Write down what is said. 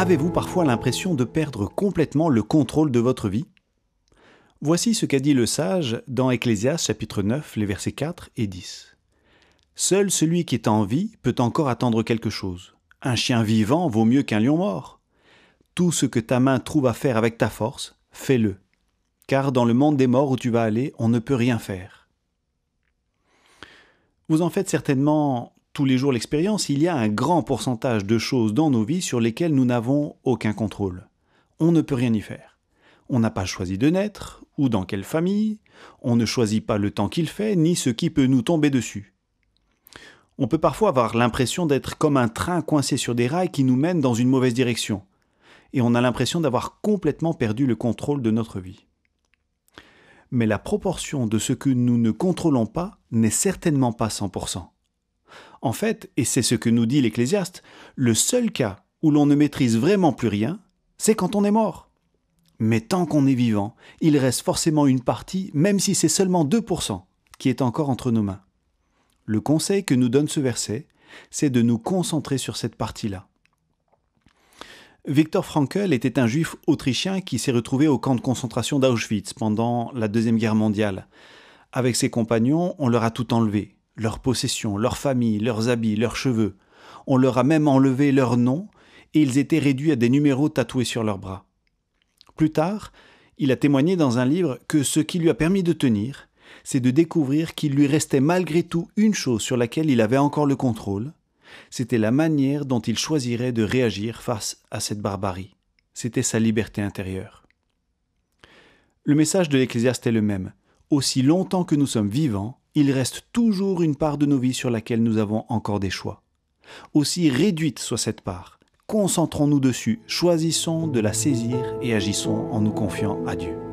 Avez-vous parfois l'impression de perdre complètement le contrôle de votre vie? Voici ce qu'a dit le sage dans Ecclésias chapitre 9, les versets 4 et 10. Seul celui qui est en vie peut encore attendre quelque chose. Un chien vivant vaut mieux qu'un lion mort. Tout ce que ta main trouve à faire avec ta force, fais-le. Car dans le monde des morts où tu vas aller, on ne peut rien faire. Vous en faites certainement tous les jours l'expérience, il y a un grand pourcentage de choses dans nos vies sur lesquelles nous n'avons aucun contrôle. On ne peut rien y faire. On n'a pas choisi de naître, ou dans quelle famille, on ne choisit pas le temps qu'il fait, ni ce qui peut nous tomber dessus. On peut parfois avoir l'impression d'être comme un train coincé sur des rails qui nous mènent dans une mauvaise direction, et on a l'impression d'avoir complètement perdu le contrôle de notre vie. Mais la proportion de ce que nous ne contrôlons pas n'est certainement pas 100%. En fait, et c'est ce que nous dit l'Ecclésiaste, le seul cas où l'on ne maîtrise vraiment plus rien, c'est quand on est mort. Mais tant qu'on est vivant, il reste forcément une partie, même si c'est seulement 2%, qui est encore entre nos mains. Le conseil que nous donne ce verset, c'est de nous concentrer sur cette partie-là. Viktor Frankl était un juif autrichien qui s'est retrouvé au camp de concentration d'Auschwitz pendant la Deuxième Guerre mondiale. Avec ses compagnons, on leur a tout enlevé leurs possessions, leurs familles, leurs habits, leurs cheveux. On leur a même enlevé leurs noms et ils étaient réduits à des numéros tatoués sur leurs bras. Plus tard, il a témoigné dans un livre que ce qui lui a permis de tenir, c'est de découvrir qu'il lui restait malgré tout une chose sur laquelle il avait encore le contrôle, c'était la manière dont il choisirait de réagir face à cette barbarie. C'était sa liberté intérieure. Le message de l'Ecclésiaste est le même. Aussi longtemps que nous sommes vivants, il reste toujours une part de nos vies sur laquelle nous avons encore des choix. Aussi réduite soit cette part, concentrons-nous dessus, choisissons de la saisir et agissons en nous confiant à Dieu.